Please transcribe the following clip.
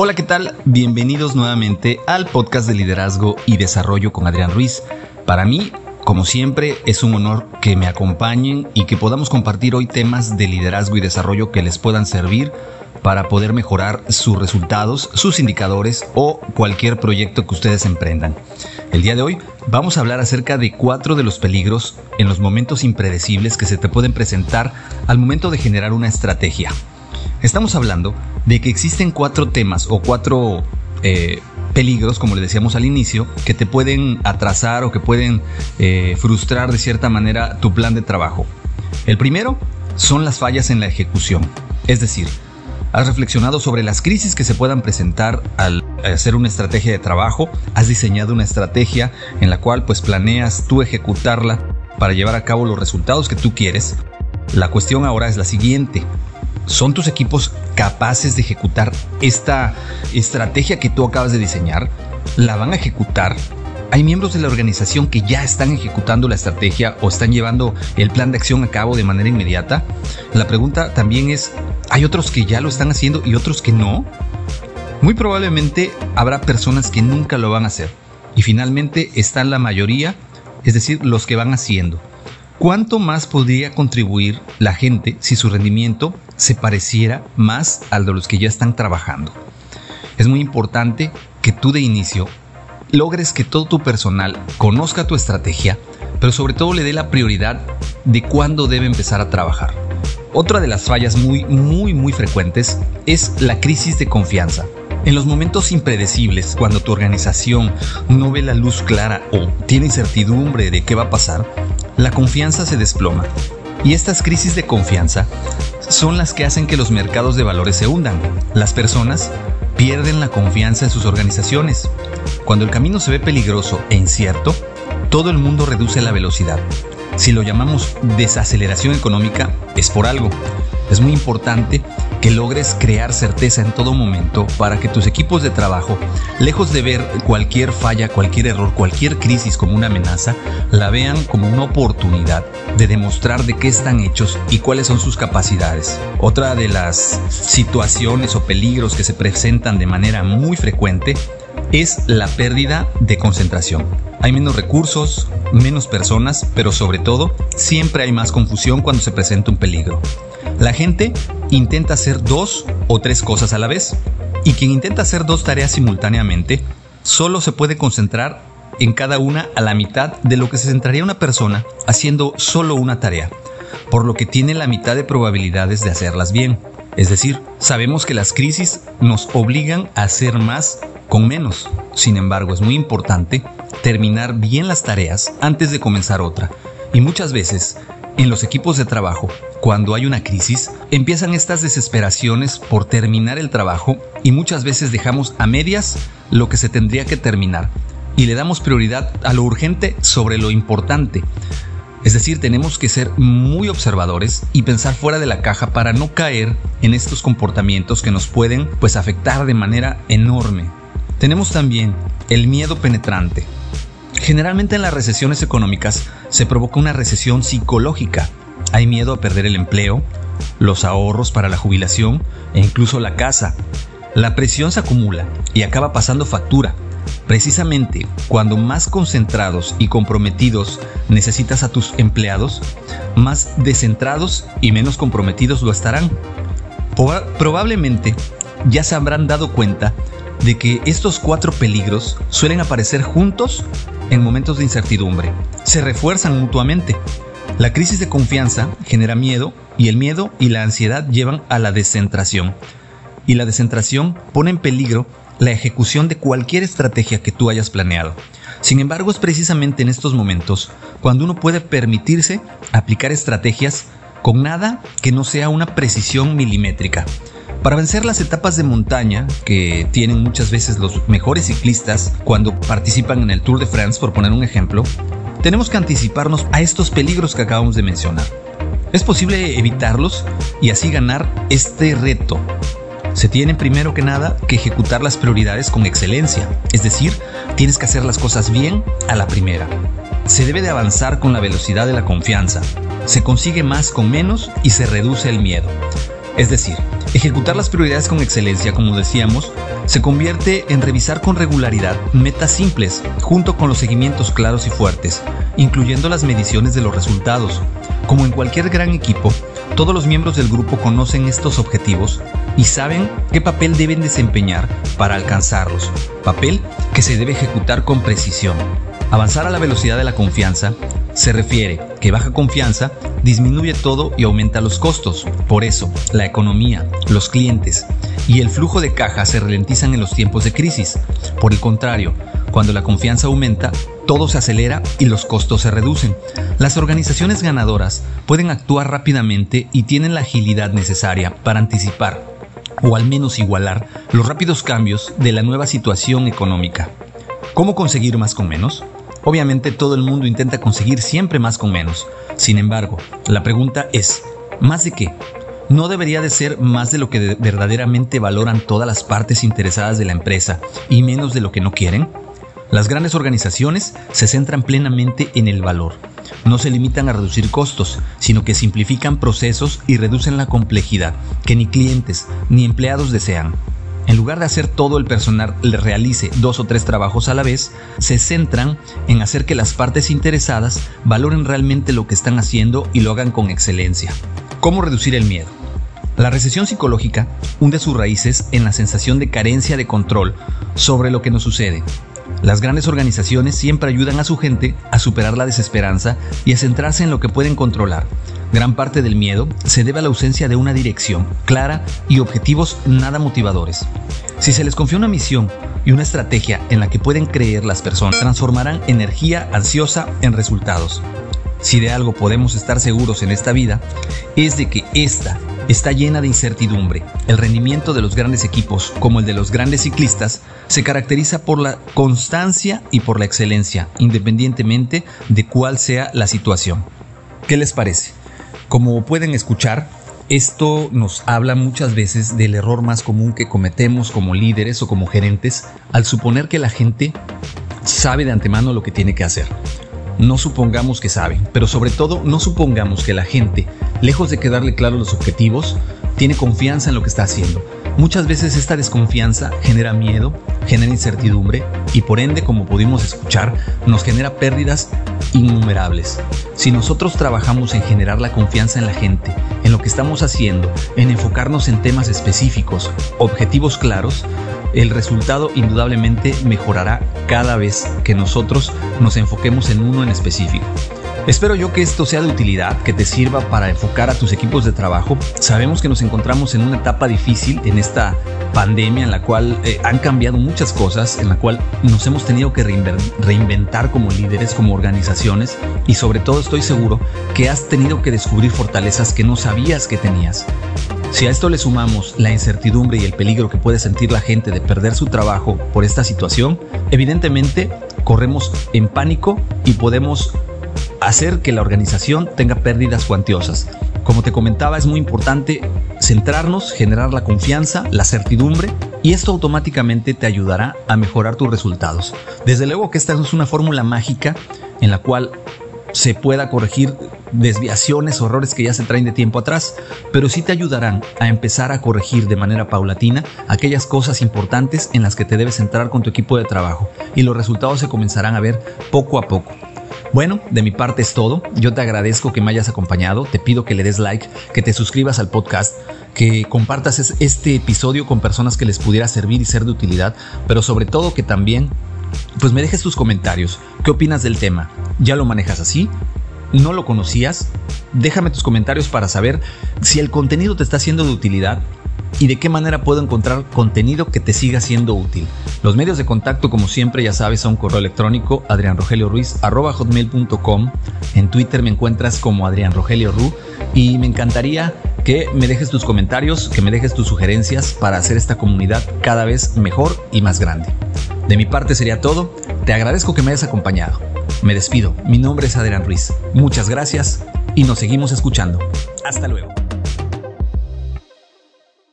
Hola, ¿qué tal? Bienvenidos nuevamente al podcast de liderazgo y desarrollo con Adrián Ruiz. Para mí, como siempre, es un honor que me acompañen y que podamos compartir hoy temas de liderazgo y desarrollo que les puedan servir para poder mejorar sus resultados, sus indicadores o cualquier proyecto que ustedes emprendan. El día de hoy vamos a hablar acerca de cuatro de los peligros en los momentos impredecibles que se te pueden presentar al momento de generar una estrategia. Estamos hablando de que existen cuatro temas o cuatro eh, peligros, como le decíamos al inicio, que te pueden atrasar o que pueden eh, frustrar de cierta manera tu plan de trabajo. El primero son las fallas en la ejecución. Es decir, ¿Has reflexionado sobre las crisis que se puedan presentar al hacer una estrategia de trabajo? ¿Has diseñado una estrategia en la cual pues planeas tú ejecutarla para llevar a cabo los resultados que tú quieres? La cuestión ahora es la siguiente. ¿Son tus equipos capaces de ejecutar esta estrategia que tú acabas de diseñar? ¿La van a ejecutar? ¿Hay miembros de la organización que ya están ejecutando la estrategia o están llevando el plan de acción a cabo de manera inmediata? La pregunta también es, ¿hay otros que ya lo están haciendo y otros que no? Muy probablemente habrá personas que nunca lo van a hacer. Y finalmente están la mayoría, es decir, los que van haciendo. ¿Cuánto más podría contribuir la gente si su rendimiento se pareciera más al de los que ya están trabajando? Es muy importante que tú de inicio logres que todo tu personal conozca tu estrategia, pero sobre todo le dé la prioridad de cuándo debe empezar a trabajar. Otra de las fallas muy, muy, muy frecuentes es la crisis de confianza. En los momentos impredecibles, cuando tu organización no ve la luz clara o tiene incertidumbre de qué va a pasar, la confianza se desploma. Y estas crisis de confianza son las que hacen que los mercados de valores se hundan. Las personas pierden la confianza en sus organizaciones. Cuando el camino se ve peligroso e incierto, todo el mundo reduce la velocidad. Si lo llamamos desaceleración económica, es por algo. Es muy importante logres crear certeza en todo momento para que tus equipos de trabajo, lejos de ver cualquier falla, cualquier error, cualquier crisis como una amenaza, la vean como una oportunidad de demostrar de qué están hechos y cuáles son sus capacidades. Otra de las situaciones o peligros que se presentan de manera muy frecuente es la pérdida de concentración. Hay menos recursos, menos personas, pero sobre todo, siempre hay más confusión cuando se presenta un peligro. La gente intenta hacer dos o tres cosas a la vez, y quien intenta hacer dos tareas simultáneamente solo se puede concentrar en cada una a la mitad de lo que se centraría una persona haciendo solo una tarea, por lo que tiene la mitad de probabilidades de hacerlas bien. Es decir, sabemos que las crisis nos obligan a hacer más con menos. Sin embargo, es muy importante terminar bien las tareas antes de comenzar otra. Y muchas veces, en los equipos de trabajo, cuando hay una crisis, empiezan estas desesperaciones por terminar el trabajo y muchas veces dejamos a medias lo que se tendría que terminar y le damos prioridad a lo urgente sobre lo importante. Es decir, tenemos que ser muy observadores y pensar fuera de la caja para no caer en estos comportamientos que nos pueden pues afectar de manera enorme. Tenemos también el miedo penetrante. Generalmente en las recesiones económicas se provoca una recesión psicológica. Hay miedo a perder el empleo, los ahorros para la jubilación e incluso la casa. La presión se acumula y acaba pasando factura Precisamente cuando más concentrados y comprometidos necesitas a tus empleados, más descentrados y menos comprometidos lo estarán. Probablemente ya se habrán dado cuenta de que estos cuatro peligros suelen aparecer juntos en momentos de incertidumbre. Se refuerzan mutuamente. La crisis de confianza genera miedo y el miedo y la ansiedad llevan a la descentración. Y la descentración pone en peligro la ejecución de cualquier estrategia que tú hayas planeado. Sin embargo, es precisamente en estos momentos cuando uno puede permitirse aplicar estrategias con nada que no sea una precisión milimétrica. Para vencer las etapas de montaña que tienen muchas veces los mejores ciclistas cuando participan en el Tour de France, por poner un ejemplo, tenemos que anticiparnos a estos peligros que acabamos de mencionar. Es posible evitarlos y así ganar este reto se tiene primero que nada que ejecutar las prioridades con excelencia, es decir, tienes que hacer las cosas bien a la primera. Se debe de avanzar con la velocidad de la confianza, se consigue más con menos y se reduce el miedo. Es decir, Ejecutar las prioridades con excelencia, como decíamos, se convierte en revisar con regularidad metas simples, junto con los seguimientos claros y fuertes, incluyendo las mediciones de los resultados. Como en cualquier gran equipo, todos los miembros del grupo conocen estos objetivos y saben qué papel deben desempeñar para alcanzarlos, papel que se debe ejecutar con precisión. Avanzar a la velocidad de la confianza se refiere que baja confianza disminuye todo y aumenta los costos. Por eso, la economía, los clientes y el flujo de caja se ralentizan en los tiempos de crisis. Por el contrario, cuando la confianza aumenta, todo se acelera y los costos se reducen. Las organizaciones ganadoras pueden actuar rápidamente y tienen la agilidad necesaria para anticipar o al menos igualar los rápidos cambios de la nueva situación económica. ¿Cómo conseguir más con menos? Obviamente todo el mundo intenta conseguir siempre más con menos. Sin embargo, la pregunta es, ¿más de qué? ¿No debería de ser más de lo que verdaderamente valoran todas las partes interesadas de la empresa y menos de lo que no quieren? Las grandes organizaciones se centran plenamente en el valor. No se limitan a reducir costos, sino que simplifican procesos y reducen la complejidad que ni clientes ni empleados desean. En lugar de hacer todo el personal le realice dos o tres trabajos a la vez, se centran en hacer que las partes interesadas valoren realmente lo que están haciendo y lo hagan con excelencia. ¿Cómo reducir el miedo? La recesión psicológica hunde sus raíces en la sensación de carencia de control sobre lo que nos sucede. Las grandes organizaciones siempre ayudan a su gente a superar la desesperanza y a centrarse en lo que pueden controlar, Gran parte del miedo se debe a la ausencia de una dirección clara y objetivos nada motivadores. Si se les confía una misión y una estrategia en la que pueden creer las personas, transformarán energía ansiosa en resultados. Si de algo podemos estar seguros en esta vida, es de que esta está llena de incertidumbre. El rendimiento de los grandes equipos, como el de los grandes ciclistas, se caracteriza por la constancia y por la excelencia, independientemente de cuál sea la situación. ¿Qué les parece? Como pueden escuchar, esto nos habla muchas veces del error más común que cometemos como líderes o como gerentes al suponer que la gente sabe de antemano lo que tiene que hacer. No supongamos que saben, pero sobre todo no supongamos que la gente, lejos de quedarle claros los objetivos, tiene confianza en lo que está haciendo. Muchas veces esta desconfianza genera miedo, genera incertidumbre y por ende, como pudimos escuchar, nos genera pérdidas innumerables. Si nosotros trabajamos en generar la confianza en la gente, en lo que estamos haciendo, en enfocarnos en temas específicos, objetivos claros, el resultado indudablemente mejorará cada vez que nosotros nos enfoquemos en uno en específico. Espero yo que esto sea de utilidad, que te sirva para enfocar a tus equipos de trabajo. Sabemos que nos encontramos en una etapa difícil en esta pandemia en la cual eh, han cambiado muchas cosas, en la cual nos hemos tenido que reinventar como líderes, como organizaciones y sobre todo estoy seguro que has tenido que descubrir fortalezas que no sabías que tenías. Si a esto le sumamos la incertidumbre y el peligro que puede sentir la gente de perder su trabajo por esta situación, evidentemente corremos en pánico y podemos hacer que la organización tenga pérdidas cuantiosas. Como te comentaba, es muy importante centrarnos, generar la confianza, la certidumbre y esto automáticamente te ayudará a mejorar tus resultados. Desde luego que esta no es una fórmula mágica en la cual se pueda corregir desviaciones o errores que ya se traen de tiempo atrás, pero sí te ayudarán a empezar a corregir de manera paulatina aquellas cosas importantes en las que te debes centrar con tu equipo de trabajo y los resultados se comenzarán a ver poco a poco. Bueno, de mi parte es todo. Yo te agradezco que me hayas acompañado. Te pido que le des like, que te suscribas al podcast, que compartas este episodio con personas que les pudiera servir y ser de utilidad, pero sobre todo que también pues me dejes tus comentarios. ¿Qué opinas del tema? ¿Ya lo manejas así? ¿No lo conocías? Déjame tus comentarios para saber si el contenido te está siendo de utilidad y de qué manera puedo encontrar contenido que te siga siendo útil. Los medios de contacto, como siempre, ya sabes, son correo electrónico adrianrogelioruiz.com. En Twitter me encuentras como Adrián Rogelio Ru y me encantaría que me dejes tus comentarios, que me dejes tus sugerencias para hacer esta comunidad cada vez mejor y más grande. De mi parte sería todo. Te agradezco que me hayas acompañado. Me despido. Mi nombre es Adrián Ruiz. Muchas gracias y nos seguimos escuchando. Hasta luego.